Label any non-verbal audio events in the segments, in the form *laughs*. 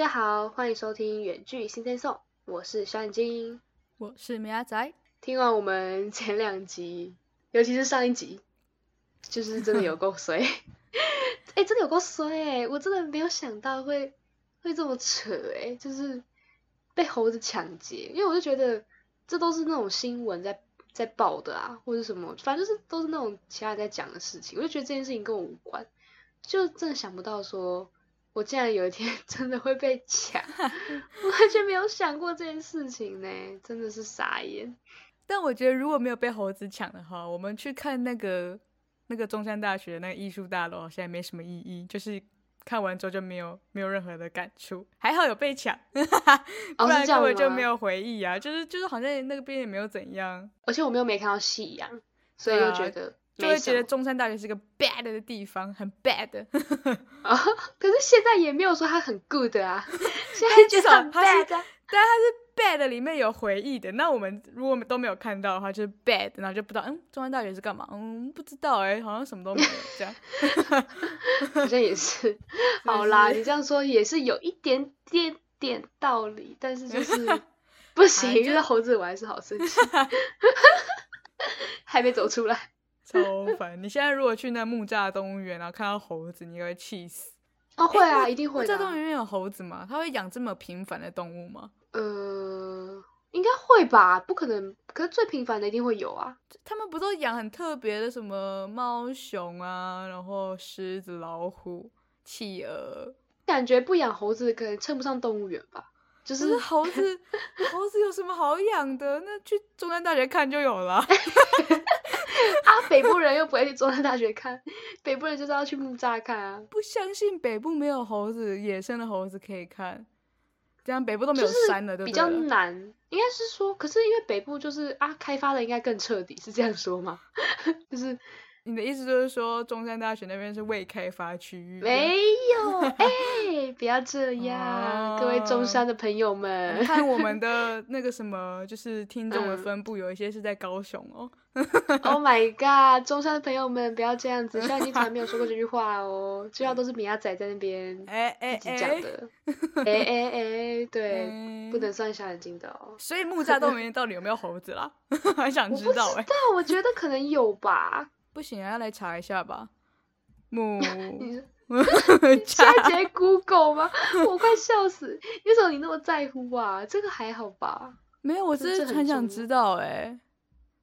大家好，欢迎收听远距新天颂，我是小眼睛，我是米阿仔。听完我们前两集，尤其是上一集，就是真的有够衰，*laughs* 哎，真的有够衰哎，我真的没有想到会会这么扯哎，就是被猴子抢劫，因为我就觉得这都是那种新闻在在报的啊，或者什么，反正就是都是那种其他人在讲的事情，我就觉得这件事情跟我无关，就真的想不到说。我竟然有一天 *laughs* 真的会被抢，我完全没有想过这件事情呢，真的是傻眼。但我觉得如果没有被猴子抢的话，我们去看那个那个中山大学那个艺术大楼，好像也没什么意义，就是看完之后就没有没有任何的感触。还好有被抢，*laughs* 不然根本就没有回忆啊。就是就是好像那个边也没有怎样，而且我们又没看到夕阳，所以又觉得。就会觉得中山大学是个 bad 的地方，很 bad *laughs* 啊。可是现在也没有说它很 good 啊，*laughs* 现在至少它是，但它是 bad 里面有回忆的。那我们如果都没有看到的话，就是 bad，然后就不知道，嗯，中山大学是干嘛？嗯，不知道哎，好像什么都没有这样。*laughs* 好像也是。好啦，你这样说也是有一点点点道理，但是就是不行，遇到猴子我还是好生气，还没走出来。超烦！你现在如果去那木栅动物园，然后看到猴子，你会气死。哦，会啊，一定会。木栅动物园有猴子吗？他会养这么频繁的动物吗？呃，应该会吧，不可能。可是最频繁的一定会有啊。他们不都养很特别的什么猫熊啊，然后狮子、老虎、企鹅？感觉不养猴子可能称不上动物园吧。就是猴子，*laughs* 猴子有什么好养的？那去中山大学看就有了。*laughs* *laughs* *laughs* 啊，北部人又不会去中山大学看，*laughs* 北部人就是要去木栅看啊！不相信北部没有猴子，野生的猴子可以看，这样北部都没有山了，对比较难，应该是说，可是因为北部就是啊，开发的应该更彻底，是这样说吗？*laughs* 就是。你的意思就是说，中山大学那边是未开发区域？没有，*laughs* 哎，不要这样，各位中山的朋友们，看我们 *laughs* 的那个什么，就是听众的分布，有一些是在高雄哦。Oh my god，中山的朋友们，不要这样子，*laughs* 虽然你从来没有说过这句话哦，最要都是米亚仔在那边哎哎自己讲的，哎哎哎，对，不能算小眼睛的哦。所以木栅洞里面到底有没有猴子啦？很想知道哎。但我觉得可能有吧。不行，要来查一下吧。木，*laughs* *laughs* 你现在直接 Google 吗？我快笑死！为什么你那么在乎啊？这个还好吧？没有，我只是很想知道哎。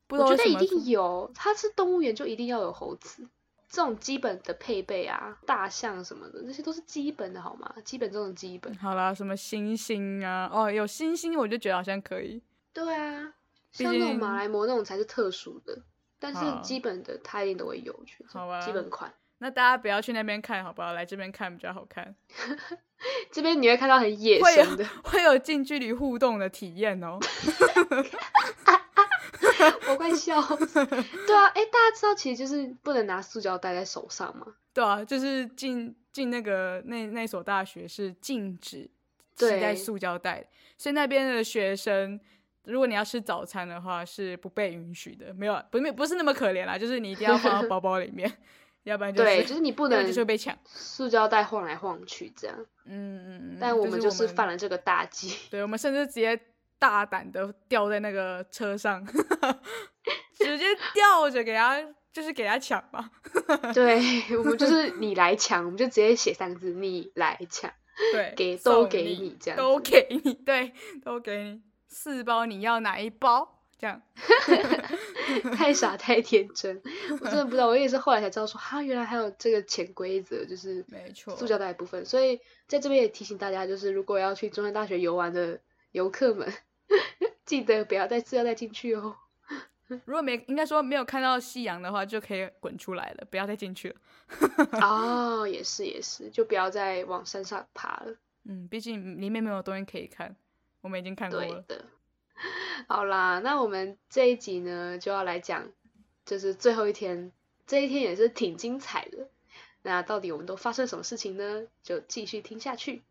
我觉得一定有，它是动物园就一定要有猴子，这种基本的配备啊，大象什么的，那些都是基本的好吗？基本中的基本。好啦，什么猩猩啊？哦，有猩猩，我就觉得好像可以。对啊，像那种马来貘那种才是特殊的。但是基本的它一定都会有，好吧？基本款。那大家不要去那边看，好不好？来这边看比较好看。*laughs* 这边你会看到很野生的，会有近距离互动的体验哦。*laughs* 我快笑。对啊，哎，大家知道其实就是不能拿塑胶袋在手上吗？对啊，就是进进那个那那所大学是禁止携带塑胶袋，所以那边的学生。如果你要吃早餐的话，是不被允许的。没有，不没不是那么可怜啦，就是你一定要放到包包里面，*laughs* 要不然就对，就是你不能就是被抢，塑胶袋晃来晃去这样。嗯嗯嗯。但我们就是犯了这个大忌。*laughs* 对，我们甚至直接大胆的吊在那个车上，*laughs* 直接吊着给他，就是给他抢嘛。对，我们就是你来抢，我们就直接写三个字：你来抢。对，给都给你这样，都给你，对，都给你。四包你要哪一包？这样 *laughs* 太傻太天真，我真的不知道。我也是后来才知道说，哈，原来还有这个潜规则，就是没错，塑胶袋部分。所以在这边也提醒大家，就是如果要去中山大学游玩的游客们，*laughs* 记得不要带塑料袋进去哦。如果没应该说没有看到夕阳的话，就可以滚出来了，不要再进去了。*laughs* 哦，也是也是，就不要再往山上爬了。嗯，毕竟里面没有东西可以看。我们已经看过了。好啦，那我们这一集呢，就要来讲，就是最后一天，这一天也是挺精彩的。那到底我们都发生什么事情呢？就继续听下去。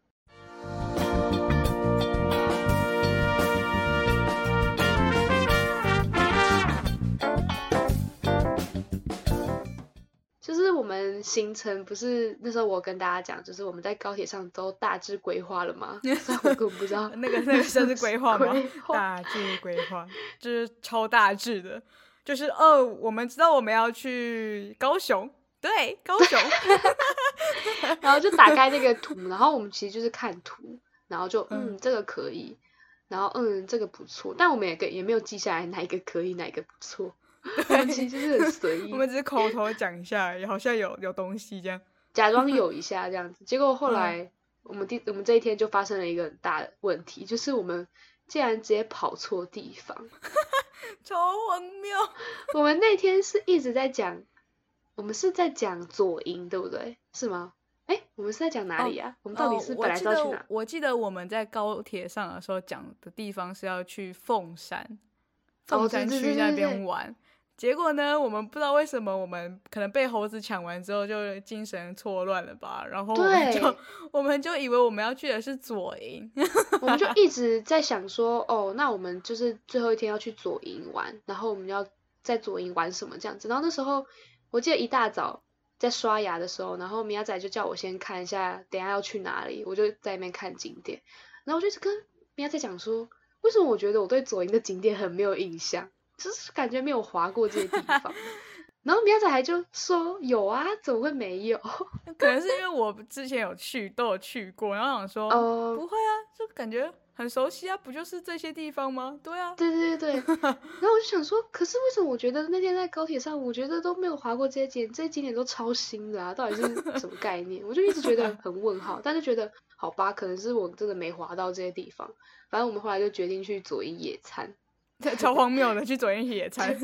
就是我们行程不是那时候我跟大家讲，就是我们在高铁上都大致规划了吗？虽然我根本不知道 *laughs* 那个那个算是规划吗？大致规划就是超大致的，就是哦，我们知道我们要去高雄，对，高雄，*laughs* 然后就打开那个图，然后我们其实就是看图，然后就嗯嗯这个可以，然后嗯这个不错，但我们也给也没有记下来哪一个可以，哪一个不错，*laughs* 我们其实就是很随意我，们只是口头讲一下而已，好像有有东西这样。假装有一下这样子。*laughs* 结果后嗯来我们第我们这一天就发生了一个很大的问题，就是我们竟然直接跑错地方。*laughs* 超荒谬！我们那天是一直在讲，我们是在讲左营，对不对？是吗？哎，我们是在讲哪里啊？我们到底是哦本来要去哪？我记得我们在高铁上的时候讲的地方是要去凤山，哦凤山区那边玩。结果呢，我们不知道为什么，我们可能被猴子抢完之后就精神错乱了吧，然后我们就我们就以为我们要去的是左营，我们就 *laughs* 一直在想说，哦，那我们就是最后一天要去左营玩，然后我们要在左营玩什么这样子。然后那时候我记得一大早在刷牙的时候，然后米亚仔就叫我先看一下，等一下要去哪里，我就在那边看景点。然后我就一直跟米亚仔讲说，为什么我觉得我对左营的景点很没有印象，就是感觉没有滑过这些地方。*laughs* 然后米亚仔还就说有啊，怎么会没有？*laughs* 可能是因为我之前有去，都有去过，然后想说、哦、不会啊，就感觉很熟悉啊，不就是这些地方吗？对啊，对对对对，*laughs* 然后我就想说，可是为什么我觉得那天在高铁上，我觉得都没有划过这些景，这些景点都超新的啊，到底是什么概念？我就一直觉得很问号，但是觉得好吧，可能是我真的没划到这些地方。反正我们后来就决定去左营野餐，超荒谬的，去左营野餐，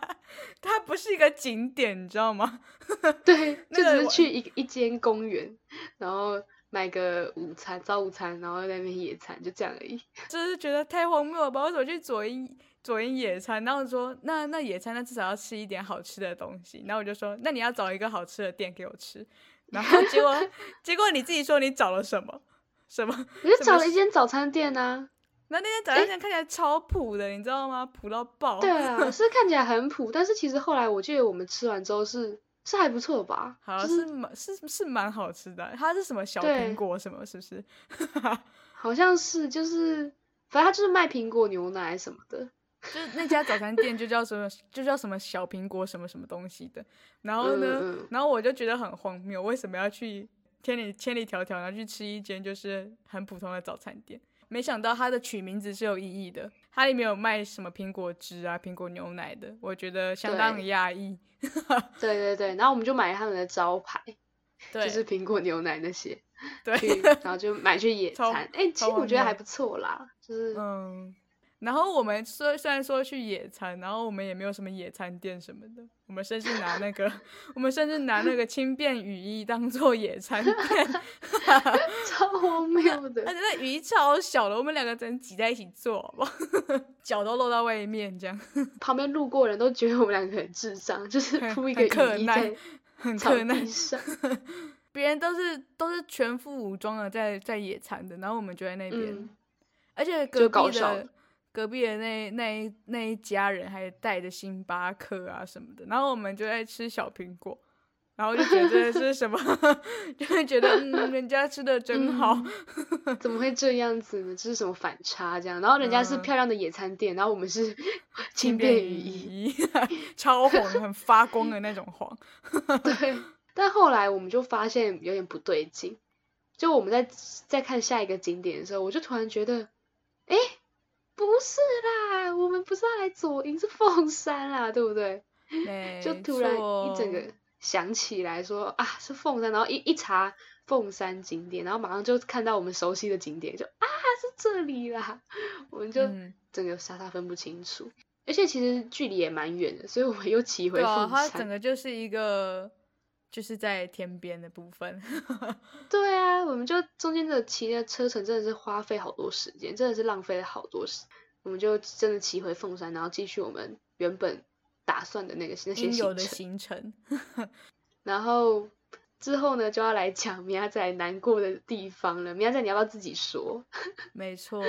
*laughs* 它不是一个景点，你知道吗？*laughs* 对，就只是去一一间公园，然后买个午餐早午餐，然后在那边野餐，就这样而已。*laughs* 就是觉得太荒谬了吧？为什么去左营左营野餐？然后说那那野餐那至少要吃一点好吃的东西。然后我就说那你要找一个好吃的店给我吃。然后结果结果你自己说你找了什么什么？我就找了一间早餐店啊，那那天早上看起来超普的，你知道吗？普到爆。对啊，*laughs* 是看起来很普，但是其实后来我记得我们吃完之后是是还不错吧？好就是是蛮是是蛮好吃的，它是什么小对苹果什么是不是？*laughs* 好像是就是，反正它就是卖苹果牛奶什么的。就是那家早餐店就叫什么，就叫什么小苹果什么什么东西的。然后呢，然后我就觉得很荒谬，为什么要去千里千里迢迢然后去吃一间就是很普通的早餐店？没想到它的取名字是有意义的，它里面有卖什么苹果汁啊、苹果牛奶的，我觉得相当的压抑。对对对，然后我们就买他们的招牌，*laughs* 对，就是苹果牛奶那些，对，然后就买去野 *laughs* 餐。哎、其实我觉得还不错啦，就是、嗯，然后我们虽虽然说去野餐，然后我们也没有什么野餐垫什么的，我们甚至拿那个，*laughs* 我们甚至拿那个轻便雨衣当做野餐垫，*laughs* 超荒谬的而。且那雨衣超小的，我们两个只能挤在一起坐，好不好？*laughs* 脚都露到外面，这样旁边路过人都觉得我们两个很智障，就是铺一个雨衣在很草。上。别人都是都是全副武装的在在野餐的，然后我们就在那边，嗯，而且隔壁的隔壁的那那一那一家人还带着星巴克啊什么的，然后我们就在吃小苹果，然后就觉得是什么，*laughs* 就会觉得嗯，人家吃的真好，怎么会这样子呢？这是什么反差这样？然后人家是嗯漂亮的野餐店，然后我们是 *laughs* 轻便雨衣。*laughs* 超红，很发光的那种黄。对，但后来我们就发现有点不对劲，就我们在在看下一个景点的时候，我就突然觉得，哎，不是啦，我们不是要来左营，是凤山啦，对不对？*laughs* 就突然一整错个想起来说啊是凤山，然后一一查凤山景点，然后马上就看到我们熟悉的景点，就啊是这里啦，我们就嗯整个傻傻分不清楚。而且其实距离也蛮远的，所以我们又骑回对啊，凤它整山。个就是一个就是在天边的部分。*laughs* 对啊，我们就中间的骑的车程真的是花费好多时间，真的是浪费了好多时。我们就真的骑回凤山，然后继续我们原本打算的那个那些应有的行程。*laughs* 然后之后呢，就要来讲明亚仔难过的地方了。明亚仔，你要不要自己说？*laughs* 没错。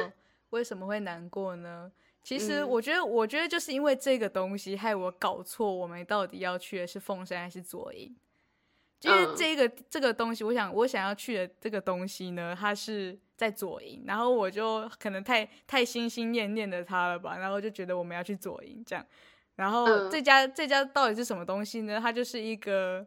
为什么会难过呢？其实嗯我觉得，我觉得就是因为这个东西害我搞错，我们到底要去的是凤山还是左营。因为嗯这个、这个东西，我想我想要去的这个东西呢，它是在左营，然后我就可能太太心心念念的它了吧，然后就觉得我们要去左营这样，然后嗯这家、这家到底是什么东西呢？它就是一个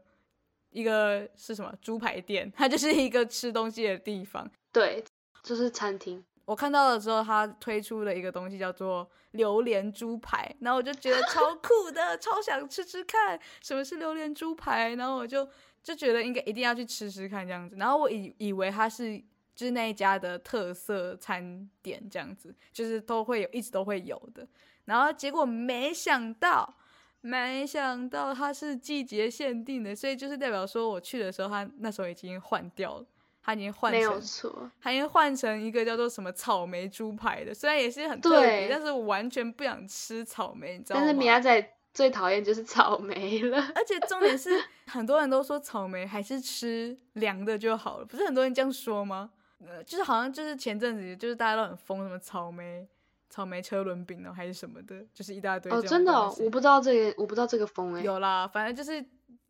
一个是什么猪排店，它就是一个吃东西的地方。对，就是餐厅。我看到了之后，他推出了一个东西叫做榴莲猪排，然后我就觉得超 *laughs* 酷的，超想吃吃看什么是榴莲猪排，然后我就就觉得应该一定要去吃吃看这样子，然后我以以为它是就是那一家的特色餐点这样子，就是都会有一直都会有的，然后结果没想到。没想到它是季节限定的，所以就是代表说我去的时候，它那时候已经换掉了，它已经换没有成错，它已经换成一个叫做什么草莓猪排的，虽然也是很特别，对但是我完全不想吃草莓，你知道吗？但是米亚仔最讨厌就是草莓了。而且重点是，*laughs* 很多人都说草莓还是吃凉的就好了，不是很多人这样说吗？呃，就是好像就是前阵子就是大家都很疯什么草莓草莓车轮饼呢，还是什么的，就是一大堆哦，真的、我不知道这个，我不知道这个风哎。有啦，反正就是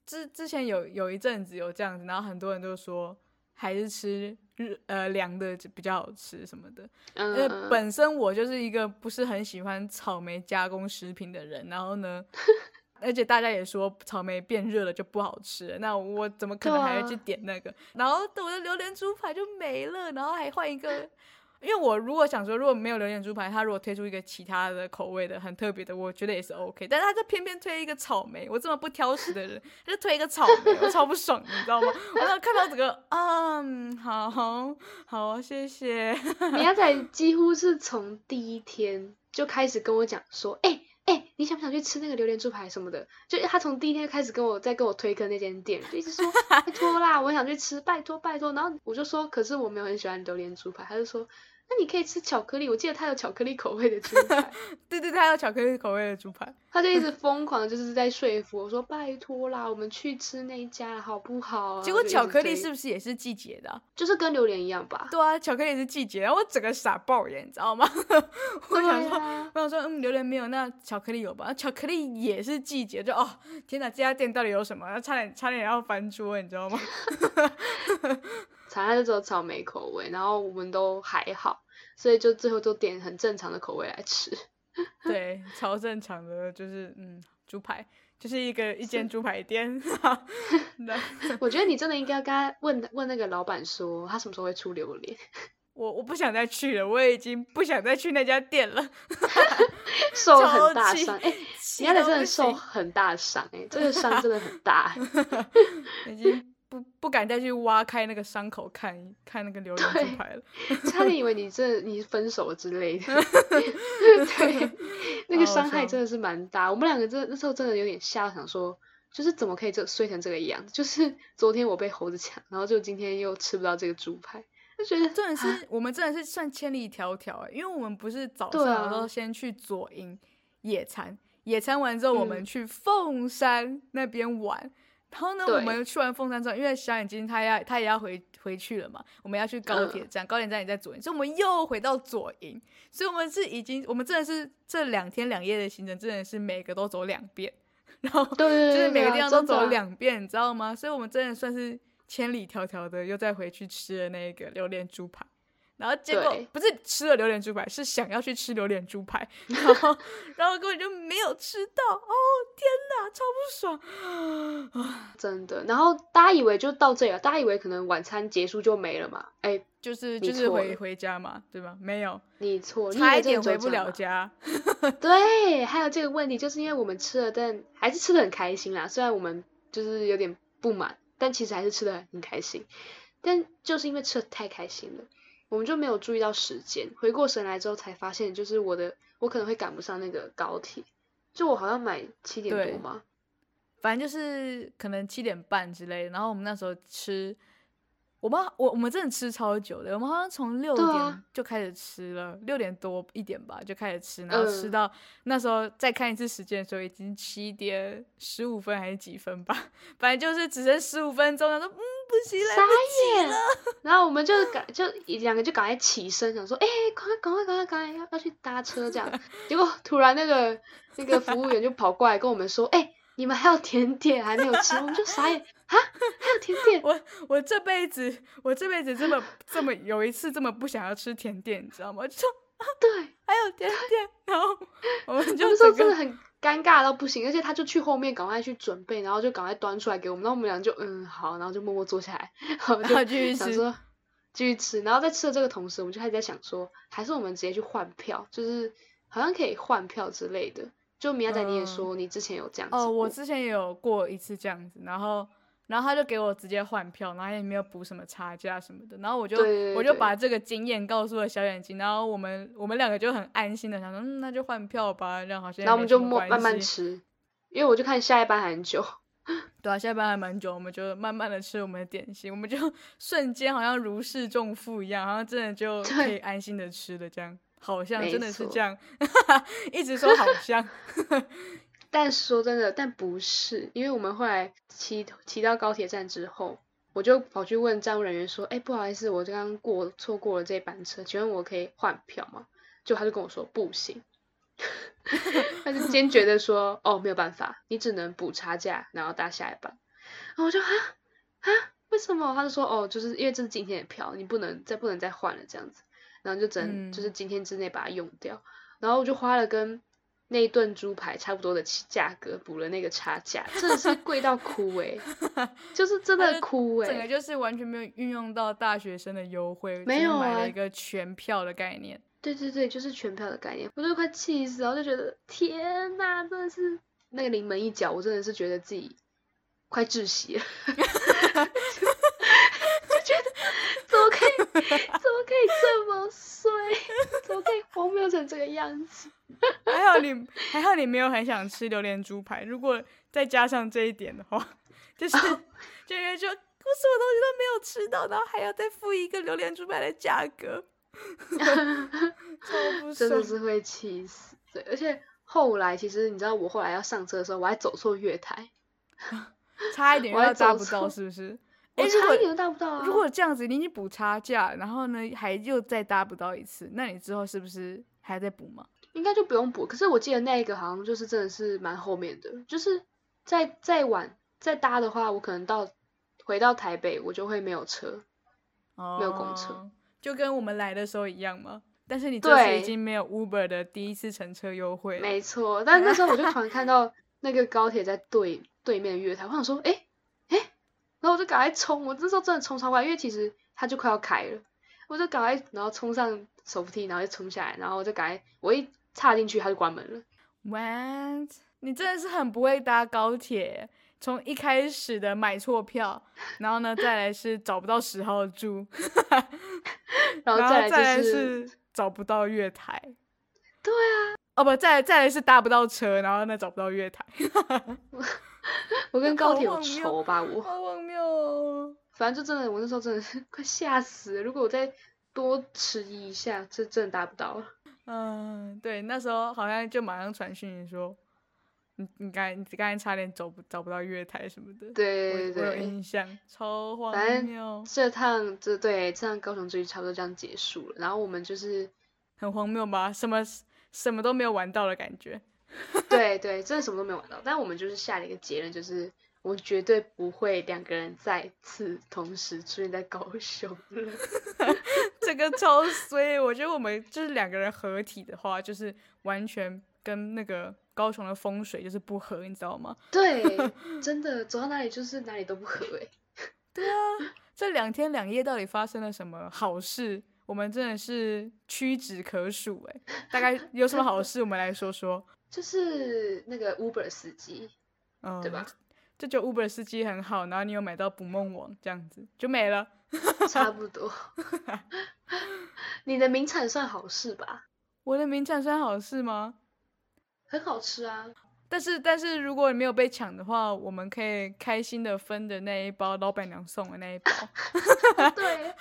之之前有有一阵子有这样子，然后很多人都说还是吃日呃凉的比较好吃什么的。因为嗯嗯，本身我就是一个不是很喜欢草莓加工食品的人，然后呢，*laughs* 而且大家也说草莓变热了就不好吃了，那我怎么可能还要去点那个？然后我的榴莲猪排就没了，然后还换一个。因为我如果想说，如果没有榴莲猪排，他如果推出一个其他的口味的很特别的，我觉得也是 OK。但是他就偏偏推一个草莓，我这么不挑食的人，*laughs* 他就推一个草莓，我超不爽，你知道吗？我那看到整个，嗯，好好，谢谢。米亚仔几乎是从第一天就开始跟我讲说，哎、哎、你想不想去吃那个榴莲猪排什么的？就他从第一天就开始跟我在跟我推坑那间店，就一直说 *laughs* 拜托啦，我想去吃，拜托拜托。然后我就说，可是我没有很喜欢榴莲猪排，他就说，那你可以吃巧克力，我记得他有巧克力口味的猪排。对 *laughs* 对，它有巧克力口味的猪排。他就一直 *laughs* 疯狂就是在说服我说，拜托啦，我们去吃那一家好不好、啊？结果巧克力是不是也是季节的啊、就是跟榴莲一样吧？对啊，巧克力也是季节，然后我整个傻爆眼，你知道吗？*laughs* 我想说，啊，我想说，嗯，榴莲没有，那巧克力有吧？巧克力也是季节，就哦，天哪，这家店到底有什么？差点差点要翻桌，你知道吗？茶它就只有草莓口味，然后我们都还好，所以就最后都点很正常的口味来吃。*laughs* 对，超正常的，就是嗯，猪排就是一个一间猪排店。*laughs* 那我觉得你真的应该跟他问问那个老板说，他什么时候会出榴莲，我我不想再去了，我已经不想再去那家店了。*laughs* 受很大伤。哎、气你家的真的受很大伤，哎，这个伤真的很大。已经不不敢再去挖开那个伤口看看那个榴莲对猪排了。*laughs* 差点以为你这你分手之类的。*laughs* 对，*laughs* 那个伤害真的是蛮大。我们两个这那时候真的有点吓，想说。就是怎么可以这睡成这个样子？就是昨天我被猴子抢，然后就今天又吃不到这个猪排，就觉得真的啊是我们真的是算千里迢迢欸，因为我们不是早对上的时啊候先去左营野餐，野餐完之后我们嗯去凤山那边玩，然后呢，我们去完凤山之后，因为小眼睛他要他也要回回去了嘛，我们要去高嗯铁站，高铁站也在左营，所以我们又回到左营，所以我们是已经我们真的是这两天两夜的行程，真的是每个都走两遍，*laughs* 然后对就是每个地方都走两遍，你知道吗？所以我们真的算是千里迢迢的又再回去吃了那个榴莲猪排。然后结果不是吃了榴莲猪排，是想要去吃榴莲猪排，然后 *laughs* 然后根本就没有吃到，哦天哪，超不爽！真的。然后大家以为就到这里了，大家以为可能晚餐结束就没了嘛？哎，就是就是回回家嘛，对吧？没有，你错，差一点回不。了家。*laughs* 对，还有这个问题，就是因为我们吃了，但还是吃的很开心啦。虽然我们就是有点不满，但其实还是吃的很开心。但就是因为吃的太开心了，我们就没有注意到时间。回过神来之后，才发现就是我的，我可能会赶不上那个高铁。就我好像买七点多嘛，反正就是可能七点半之类的，然后我们那时候吃，我们我我们真的吃超久的，我们好像从六点就开始吃了，六点多一点吧就开始吃，然后吃嗯到那时候再看一次时间的时候已经七点十五分还是几分吧，*laughs* 反正就是只剩十五分钟，他说嗯不行来傻不及眼。了，*laughs* 然后我们就赶就两个就赶快起身，想说，哎、赶快赶快赶快赶快要要去搭车这样。*laughs* 结果突然那个那个服务员就跑过来跟我们说，哎、你们还有甜点还没有吃，我们就傻眼。啊，啊，还有甜点，*laughs* 我我这辈子我这辈子这么这么有一次这么不想要吃甜点，你知道吗？就说对，还有甜点，然后我们就那时候整个真的很尴尬到不行，而且他就去后面赶快去准备，然后就赶快端出来给我们，然后我们俩就嗯好，然后就默默坐下来，*laughs* 然后就继续吃。想说继续吃，然后在吃的这个同时，我们就开始在想说，还是我们直接去换票，就是好像可以换票之类的。就米亚仔你也嗯说你之前有这样子哦，我之前也有过一次这样子，然后然后他就给我直接换票，然后也没有补什么差价什么的，然后我就我就把这个经验告诉了小眼睛，然后我们我们两个就很安心的想说，嗯，那就换票吧，这样好像也然后我们就慢慢吃，因为我就看下一班还很久。对啊，下班还蛮久，我们就慢慢的吃我们的点心，我们就 *laughs* 瞬间好像如释重负一样，好像真的就可以安心的吃了，这样。好像真的是错。这样，*laughs* 一直说好像，*laughs* 但说真的，但不是，因为我们后来骑骑到高铁站之后，我就跑去问站务人员说：“哎，不好意思，我刚刚过错过了这班车，请问我可以换票吗？”就他就跟我说不行，*laughs* 他就坚决的说：“哦，没有办法，你只能补差价，然后搭下一班。”然后我就啊啊，为什么？他就说：“哦，就是因为这是今天的票，你不能再不能再换了这样子，然后就只能、嗯就是今天之内把它用掉。”然后我就花了跟那一顿猪排差不多的起价格补了那个差价，真的是贵到哭诶、*laughs* 就是真的哭诶、整个就是完全没有运用到大学生的优惠，没有啊买了一个全票的概念。对对对，就是全票的概念，我都快气死了，我就觉得天呐，真的是那个临门一脚，我真的是觉得自己快窒息了，*laughs* 就觉得怎么可以，怎么可以这么衰，怎么可以荒谬成这个样子？还好你还好你没有很想吃榴莲猪排，如果再加上这一点的话，就是 *laughs* 就因为就我什么东西都没有吃到，然后还要再付一个榴莲猪排的价格，*laughs* *laughs* 真的。是会气死。对，而且后来其实你知道，我后来要上车的时候，我还走错月台，差一点又我还要搭不到，是不是？我诶如果差一点都搭不到啊。如果这样子，你已经补差价，然后呢还又再搭不到一次，那你之后是不是还在补吗？应该就不用补。可是我记得那一个好像就是真的是蛮后面的，就是再再晚再搭的话，我可能到回到台北，我就会没有车。哦，没有公车，就跟我们来的时候一样吗？但是你这次已经没有 Uber 的第一次乘车优惠了。没错，但那时候我就突然看到 *laughs* 那个高铁在对对面的月台，我想说，哎、哎、然后我就赶快冲，我那时候真的冲超快，因为其实它就快要开了，我就赶快然后冲上手扶梯，然后就冲下来，然后我就赶快我一踏进去，它就关门了。What？你真的是很不会搭高铁，从一开始的买错票，然后呢，再来是找不到十号住，*laughs* 然后再来是是找不到月台。对啊。哦不，再来再来是搭不到车，然后呢找不到月台，*laughs* 我跟高铁有仇吧我。好荒谬哦！反正就真的，我那时候真的是快吓死了。如果我再多迟疑一下，这真的搭不到了。嗯，对，那时候好像就马上传讯你说，你你刚你刚才差点走不找不到月台什么的，对对我我有对，印象，超荒谬，这趟这对这趟高雄之旅差不多这样结束了。然后我们就是很荒谬吧？什么什么都没有玩到的感觉。*laughs* 对对，真的什么都没有玩到。但我们就是下了一个结论，就是我们绝对不会两个人再次同时出现在高雄了。*laughs* 这个超衰，我觉得我们就是两个人合体的话，就是完全跟那个高雄的风水就是不合，你知道吗？*laughs* 对，真的走到哪里就是哪里都不合哎。*laughs* 对啊，这两天两夜到底发生了什么好事？我们真的是屈指可数哎，大概有什么好事，我们来说说。就是那个 Uber 司机，嗯，对吧？这就 Uber 司机很好，然后你有买到捕梦网，这样子就没了。*laughs* 差不多。你的名产算好事吧？我的名产算好事吗？很好吃啊。但是但是如果你没有被抢的话，我们可以开心的分的那一包老板娘送的那一包。*laughs* 对，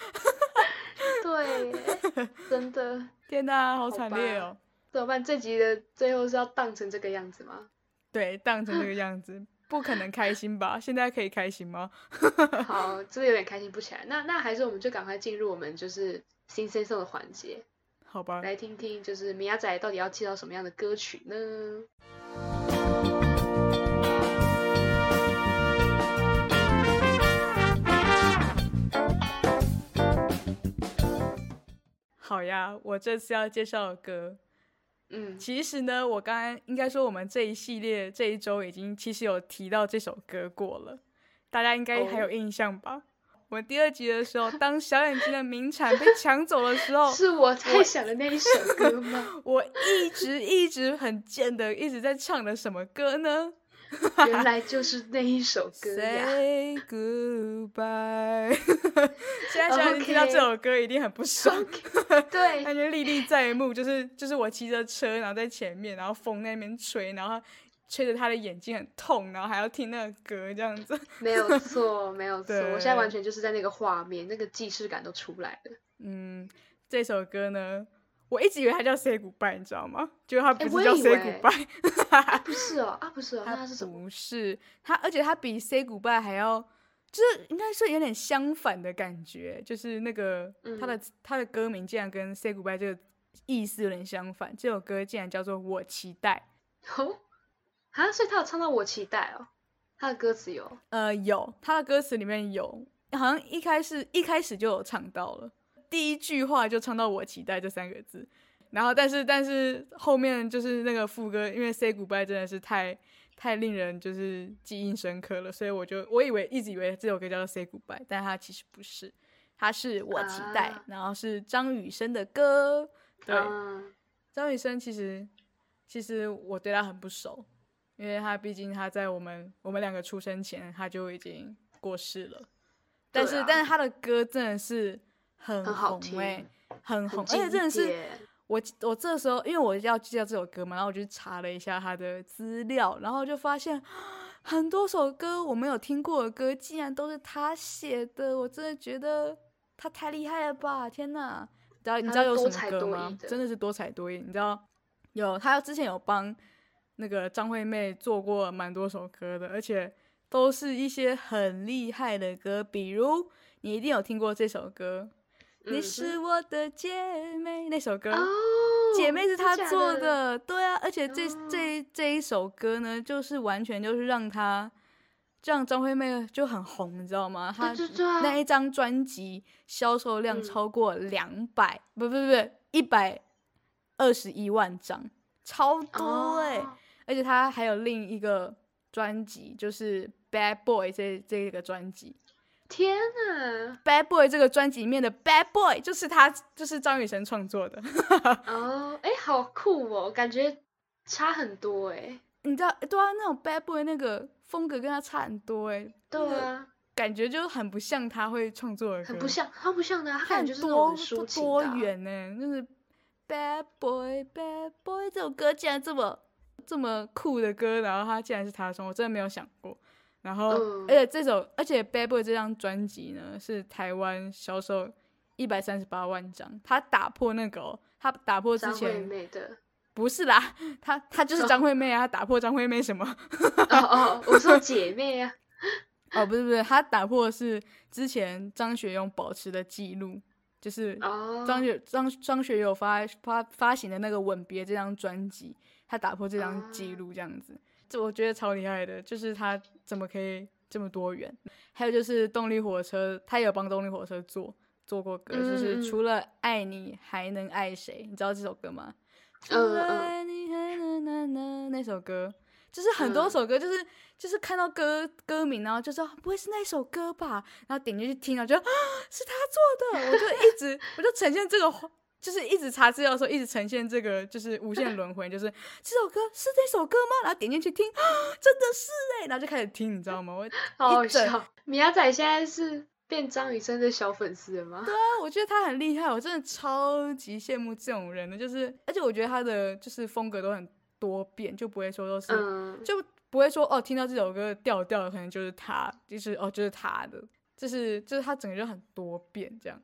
*laughs* 对，真的。天哪，好好惨烈哦！怎么办？这集的最后是要当成这个样子吗？对，当成这个样子，不可能开心吧？现在可以开心吗？*laughs* 好，这的有点开心不起来。那那还是我们就赶快进入我们就是新生颂的环节，好吧？来听听就是米亚仔到底要介绍什么样的歌曲呢？好呀，我这次要介绍的歌嗯，其实呢，我刚刚应该说我们这一系列这一周已经其实有提到这首歌过了，大家应该还有哦印象吧？我们第二集的时候，当小眼睛的名产被抢走的时候，*laughs* 是我太想的那一首歌吗？*laughs* 我一直一直很贱的一直在唱的什么歌呢 *laughs* 原来 *laughs* 就是那一首歌呀。？Say goodbye。*laughs* 现在小眼睛听到这首歌一定很不爽。对，感觉历历在目，就是就是我骑着车，然后在前面，然后风在那边吹，然后吹着他的眼睛很痛，然后还要听那个歌这样子。没有错，没有错。我现在完全就是在那个画面，那个既视感都出来了。嗯，这首歌呢，我一直以为他叫 Say Goodbye，你知道吗？结果它哎不是叫 Say Goodbye，啊，不是哦，啊，不是哦，*laughs* 那它它是什么？不是它，而且他比 Say Goodbye 还要，就是应该是有点相反的感觉，就是那个他的、他的歌名竟然跟 Say Goodbye 这个意思有点相反。这首歌竟然叫做我期待。哦，啊，所以他有唱到我期待哦，他的歌词有。呃，有他的歌词里面有，好像一开始一开始就有唱到了，第一句话就唱到“我期待”这三个字，然后但是但是后面就是那个副歌，因为 “say goodbye” 真的是太太令人就是记忆深刻了，所以我就我以为一直以为这首歌叫做 “say goodbye”，但它其实不是，它是我期待，啊。然后是张雨生的歌，对，嗯张雨生其实其实我对他很不熟，因为他毕竟他在我们我们两个出生前他就已经过世了，但是、啊。但是他的歌真的是很红哎、听很红，很而且真的是我我这时候因为我要介绍这首歌嘛，然后我就去查了一下他的资料，然后就发现很多首歌我没有听过的歌，竟然都是他写的，我真的觉得他太厉害了吧！天哪，你知道你知道有什么歌吗？的真的是多才多艺，你知道有他之前有帮那个张惠妹做过蛮多首歌的，而且都是一些很厉害的歌，比如你一定有听过这首歌。你嗯是我的姐妹，那首歌，哦，姐妹是他做的，的，对啊，而且这、哦。这这一首歌呢，就是完全就是让他让张惠妹就很红，你知道吗？她那一张专辑销售量嗯。超过两百、不不不一百二十一万张，超多哎、哦。而且他还有另一个专辑，就是《Bad Boy 这》这个专辑，天呐！《Bad Boy》这个专辑里面的 Bad Boy 就是他，就是张雨生创作的。*laughs* 哦，哎，好酷哦，感觉差很多哎。你知道，对啊，那种 Bad Boy 那个风格跟他差很多哎，对啊，感觉就很不像他会创作的歌，很不像，他不像的啊，他感很觉就是多很多的啊。元呢，就是 Bad Boy Bad Boy 这首歌竟然这么这么酷的歌，然后他竟然是他创，我真的没有想过。然后，嗯而且这首，而且 Bad Boy 这张专辑呢，是台湾销售一百三十八万张，他打破那个、哦，他打破之张惠前妹的。不是啦，他他就是张惠妹啊，他打破张惠妹什么？哦哦，我说姐妹啊。*laughs* 哦，不是不是，他打破的是之前张学友保持的记录，就是哦，张学张张学友发发发行的那个《吻别》这张专辑，他打破这张记录，这样子，这我觉得超厉害的，就是他怎么可以这么多元？还有就是动力火车，他也有帮动力火车做做过歌，就是除了爱你还能爱谁？你知道这首歌吗？除嗯了嗯爱你还能那那那首歌，就是很多嗯首歌，就是就是看到歌歌名，然后就说不会是那首歌吧，然后点进去听，然后就啊是他做的，我就一直我就呈现这个，就是一直查资料的时候，一直呈现这个就是无限轮回，就是这首歌是这首歌吗？然后点进去听，啊真的是哎，然后就开始听，你知道吗？我好好笑。米亚仔现在是变张雨生的小粉丝了吗？对啊，我觉得他很厉害，我真的超级羡慕这种人的，就是而且我觉得他的就是风格都很多变，就不会说都是、嗯，就不会说哦，听到这首歌的调调可能就是他，就是哦就是他的，就是就是他整个人很多变这样。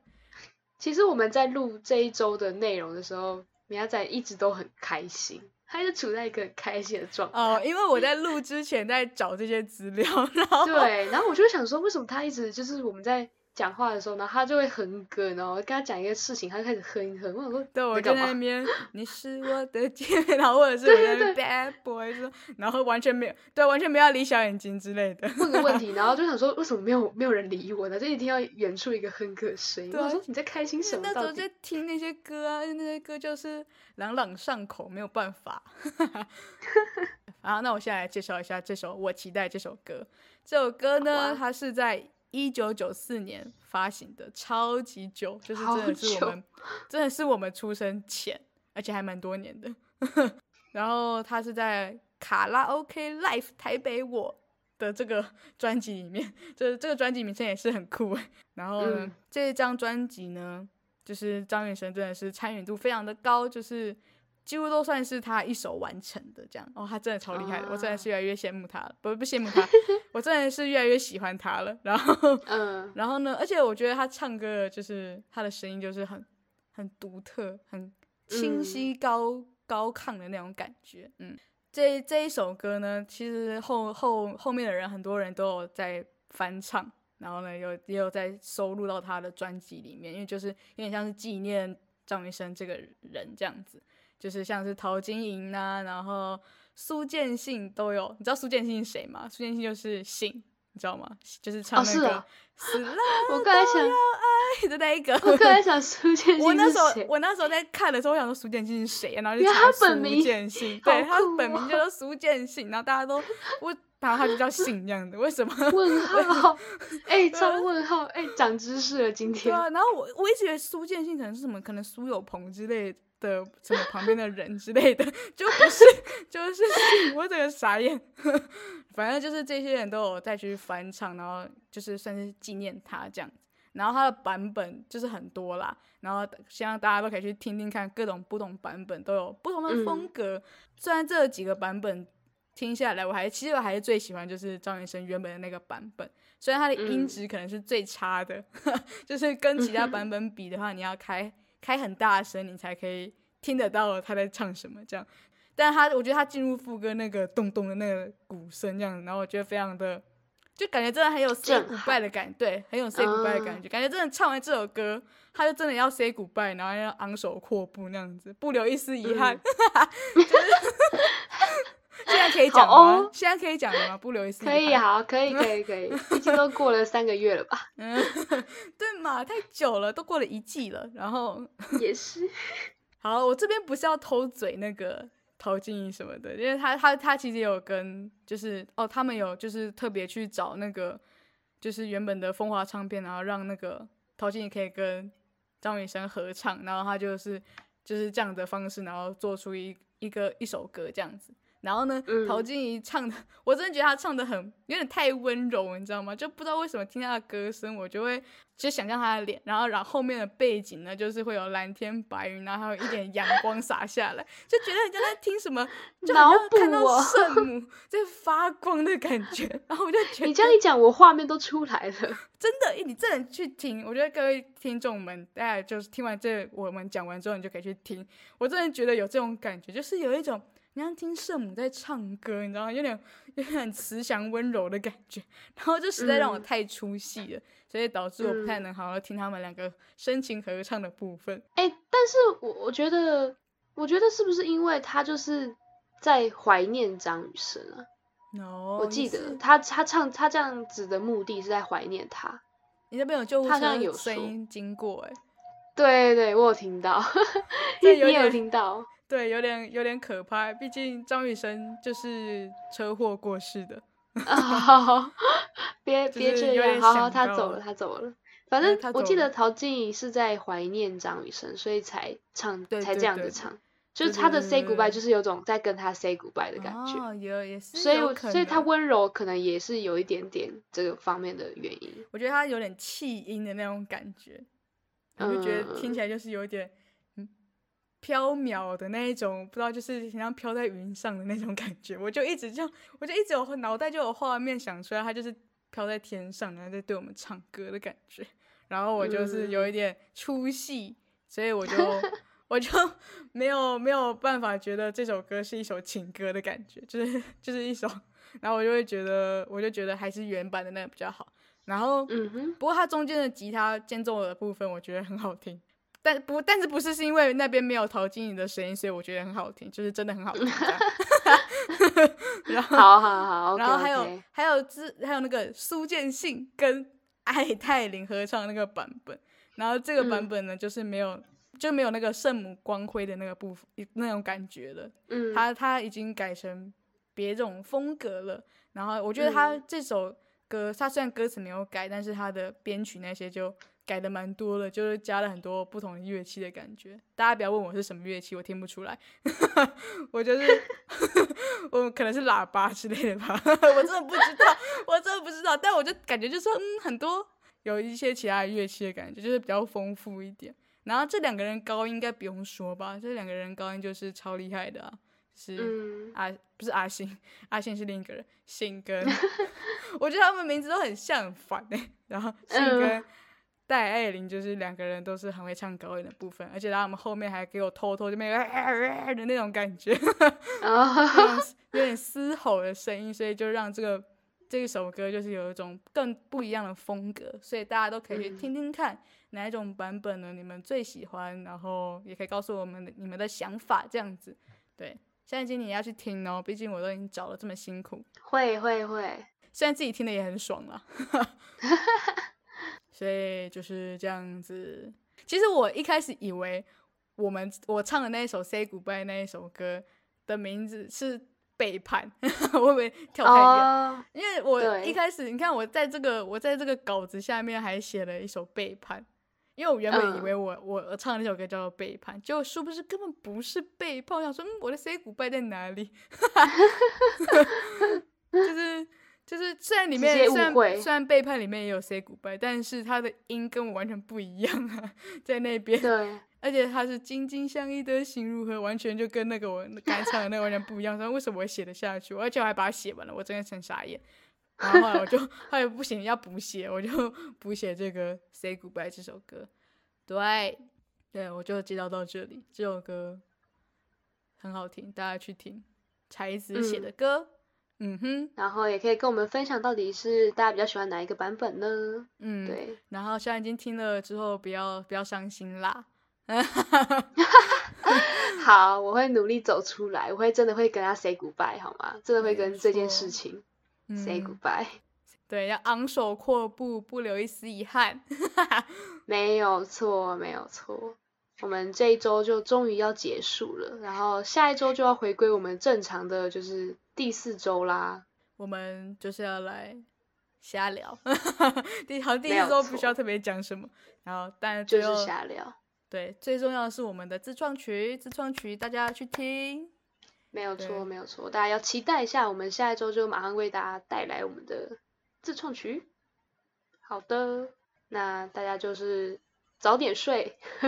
其实我们在录这一周的内容的时候，米亚仔一直都很开心，他就处在一个很开心的状态。哦，因为我在录之前在找这些资料，然后对，然后我就想说，为什么他一直就是我们在讲话的时候，然后他就会哼歌，然后跟他讲一个事情，他就开始哼一哼。我想说，对，我就在那边，你是我的天，然后或者是我在那边 bad boy 说，然后完全没有，对，完全没有理小眼睛之类的。问个问题，*laughs* 然后就想说，为什么没有没有人理我呢？就一定要远处一个哼歌声音。对啊我说你在开心什么？那时候在听那些歌啊，那些歌就是朗朗上口，没有办法。*laughs* 好，那我现在来介绍一下这首我期待这首歌。这首歌呢，啊它是在一九九四年发行的，超级久，就是真的是我们真的是我们出生前，而且还蛮多年的。*laughs* 然后它是在卡拉 OK Life 台北我的这个专辑里面，就是这个专辑名称也是很酷欸。*laughs* 然后呢，嗯这一张专辑呢，就是张雨生真的是参与度非常的高，就是几乎都算是他一手完成的这样。哦，他真的超厉害的，我真的是越来越羡慕他了，不不羡慕他，我真的是越来越喜欢他了。然后，*laughs* 嗯然后呢，而且我觉得他唱歌就是他的声音就是很很独特，很清晰高、高亢的那种感觉。嗯，这这一首歌呢，其实后后后面的人很多人都有在翻唱，然后呢有也有在收录到他的专辑里面，因为就是有点像是纪念张雨生这个人这样子，就是像是陶晶莹呐，然后苏建信都有。你知道苏建信是谁吗？苏建信就是信。你知道吗？就是唱那个死了我刚才想，爱的那一个。*laughs* 我刚才想苏建 *laughs* 信我那时候？我那时候在看的时候，我想说苏建信是谁啊？然后就查苏建信，好对，他本名叫做苏建信，然后大家都我，然后他就叫信这样的，为什么？*laughs* 问号，哎，超问号，哎，长知识了今天。对啊，然后我我一直以为苏建信可能是什么，可能苏有朋之类的，什么旁边的人之类的，就不是，*laughs* 就是，*laughs* 我整个傻眼。*laughs* 反正就是这些人都有再去翻唱，然后就是算是纪念他这样子。然后他的版本就是很多啦，然后希望大家都可以去听听看，各种不同版本都有不同的风格。虽然这几个版本听下来，我还其实我还是最喜欢就是张雨生原本的那个版本，虽然它的音嗯质可能是最差的，就是跟其他版本比的话，你要开开很大声，你才可以听得到他在唱什么这样。但他我觉得他进入副歌那个咚咚的那个鼓声这样，然后我觉得非常的，就感觉真的很有 say goodbye 的感对，很有 say goodbye 的感觉，感觉真的唱完这首歌，他就真的要 say goodbye，然后要昂首阔步那样子，不留一丝遗憾。*laughs* 就是现在可以讲好吗？哦现在可以讲了吗？不留一丝。可以，好，可以，可以，可以，*laughs* 毕竟都过了三个月了吧？嗯，*laughs* 对嘛，太久了，都过了一季了。然后，也是，*laughs* 好，我这边不是要偷嘴那个陶晶莹什么的，因为他他他其实有跟就是哦，他们有就是特别去找那个就是原本的风华唱片，然后让那个陶晶莹可以跟张雨生合唱，然后他就是就是这样的方式，然后做出一一个一首歌这样子。然后呢，嗯陶晶莹唱的，我真的觉得她唱的很有点太温柔，你知道吗？就不知道为什么听她的歌声，我就会就想象她的脸，然后然后后面的背景呢，就是会有蓝天白云，然后还有一点阳光洒下来，就觉得人家在听什么，就好像脑补看到哦圣 *laughs* 母在发光的感觉，然后我就觉得你这样一讲，我画面都出来了。*laughs* 真的，你真的去听，我觉得各位听众们，大家就是听完这我们讲完之后，你就可以去听。我真的觉得有这种感觉，就是有一种你像听圣母在唱歌，你知道吗？有点有点慈祥温柔的感觉，*laughs* 然后就实在让我嗯太出戏了，所以导致我不太嗯能好好听他们两个深情合唱的部分。哎、但是我我觉得，我觉得是不是因为他就是在怀念张雨生啊？no，我记得他他唱他这样子的目的是在怀念他。你那边有救护车声音经过、欸，哎，对对，我有听到，*laughs* 你有听到？对，有点有点可怕，毕竟张雨生就是车祸过世的。啊，*laughs* 别 *laughs* 就是别这样，好好，他走了，他走了。反正我记得陶晶莹是在怀念张雨生，所以才唱才这样子唱，就是他的 say goodbye 就是有种在跟他 say goodbye 的感觉。哦，有也是所以所以他能温柔可能也是有一点点这个方面的原因。我觉得他有点气音的那种感觉，我就觉得听起嗯来就是有一点嗯飘渺的那一种，不知道就是很像飘在云上的那种感觉。我就一直这样，我就一直有脑袋就有画面想出来，他就是飘在天上，然后在对我们唱歌的感觉。然后我就是有一点出戏，所以我就 *laughs* 我就没有没有办法觉得这首歌是一首情歌的感觉，就是就是一首，然后我就会觉得，我就觉得还是原版的那个比较好。然后，嗯哼，不过它中间的吉他间奏的部分，我觉得很好听。但不，但是不是是因为那边没有陶晶莹的声音，所以我觉得很好听，就是真的很好听。*laughs* 然后，好好好，然后还有还有之还有那个苏建信跟艾泰林合唱那个版本，然后这个版嗯本呢，就是没有就没有那个圣母光辉的那个部分那种感觉了。嗯，他他已经改成别种风格了。然后我觉得他嗯这首歌，他虽然歌词没有改，但是他的编曲那些就改的蛮多了，就是加了很多不同的乐器的感觉。大家不要问我是什么乐器，我听不出来，*laughs* 我就是 *laughs* 我可能是喇叭之类的吧，*laughs* 我真的不知道，我真的不知道。但我就感觉就是嗯，很多有一些其他的乐器的感觉，就是比较丰富一点。然后这两个人高音应该不用说吧，这两个人高音就是超厉害的啊，是嗯，阿不是阿信，阿信是另一个人，信哥我觉得他们名字都很像，很烦哎、然后信嗯跟戴爱玲就是两个人都是很会唱高音的部分，而且他们后面还给我偷偷就那个的那种感觉 *laughs* *laughs* 有点嘶吼的声音，所以就让这个这首歌就是有一种更不一样的风格，所以大家都可以听听看哪一种版本呢？你们最喜欢，然后也可以告诉我们你们的想法，这样子。对，现在今你也要去听哦，毕竟我都已经找了这么辛苦，会会会，虽然自己听的也很爽啦。*laughs* 所以就是这样子。其实我一开始以为我们我唱的那一首《Say Goodbye》那一首歌的名字是背叛，*laughs* 我会不会跳太远？哦，因为我一开始，你看我在这个我在这个稿子下面还写了一首背叛，因为我原本以嗯为我、我唱的那首歌叫做背叛，结果殊不知根本不是背叛。我想说，嗯，我的 say goodbye 在哪里？*laughs* 就是就是，虽然里面虽然虽然背叛里面也有 say goodbye，但是他的音跟我完全不一样啊，在那边。对，而且他是金金相依的心如何，完全就跟那个我 *laughs* 刚才唱的那个完全不一样。说为什么我写得下去？而且我还把它写完了，我真的很傻眼。然后后来我就 *laughs* 后来不行，要补写，我就 *laughs* 补写这个《Say Goodbye》这首歌。对，对，我就介绍到这里。这首歌很好听，大家去听。才子写的歌，嗯哼，然后也可以跟我们分享到底是大家比较喜欢哪一个版本呢？嗯，。对，然后现在已经听了之后，不要不要伤心啦。*laughs* 好，我会努力走出来，我会真的会跟他 say goodbye 好吗？真的会跟这件事情 say 嗯 goodbye。对，要昂首阔步，不留一丝遗憾。*laughs* 没有错，没有错。我们这一周就终于要结束了，然后下一周就要回归我们正常的，就是第四周啦。我们就是要来瞎聊，*laughs* 第好像第一周不需要特别讲什么，然后但就是瞎聊，对最重要的是我们的自创曲，自创曲大家去听。没有对错，没有错。大家要期待一下，我们下一周就马上为大家带来我们的自创曲。好的，那大家就是早点睡，*laughs*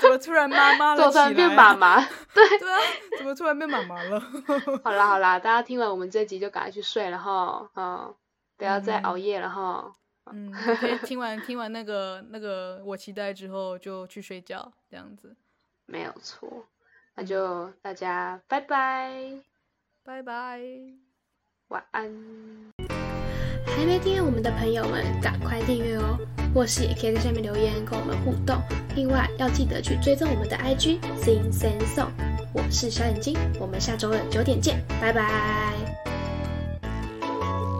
怎么突然妈妈了 *laughs* 突然变？妈妈。*laughs* 对对啊，怎么突然变妈妈了？好啦好啦，大家听完我们这集就赶快去睡了哈，嗯，不要再熬嗯夜了哈。嗯，听完听完那个那个我期待之后就去睡觉，这样子。没有错，嗯那就大家拜拜，拜拜。晚安。还没订阅我们的朋友们，赶快订阅哦！或是也可以在下面留言跟我们互动。另外要记得去追踪我们的 IG Sing Sing Song。我是小眼睛，我们下周二九点见，拜拜。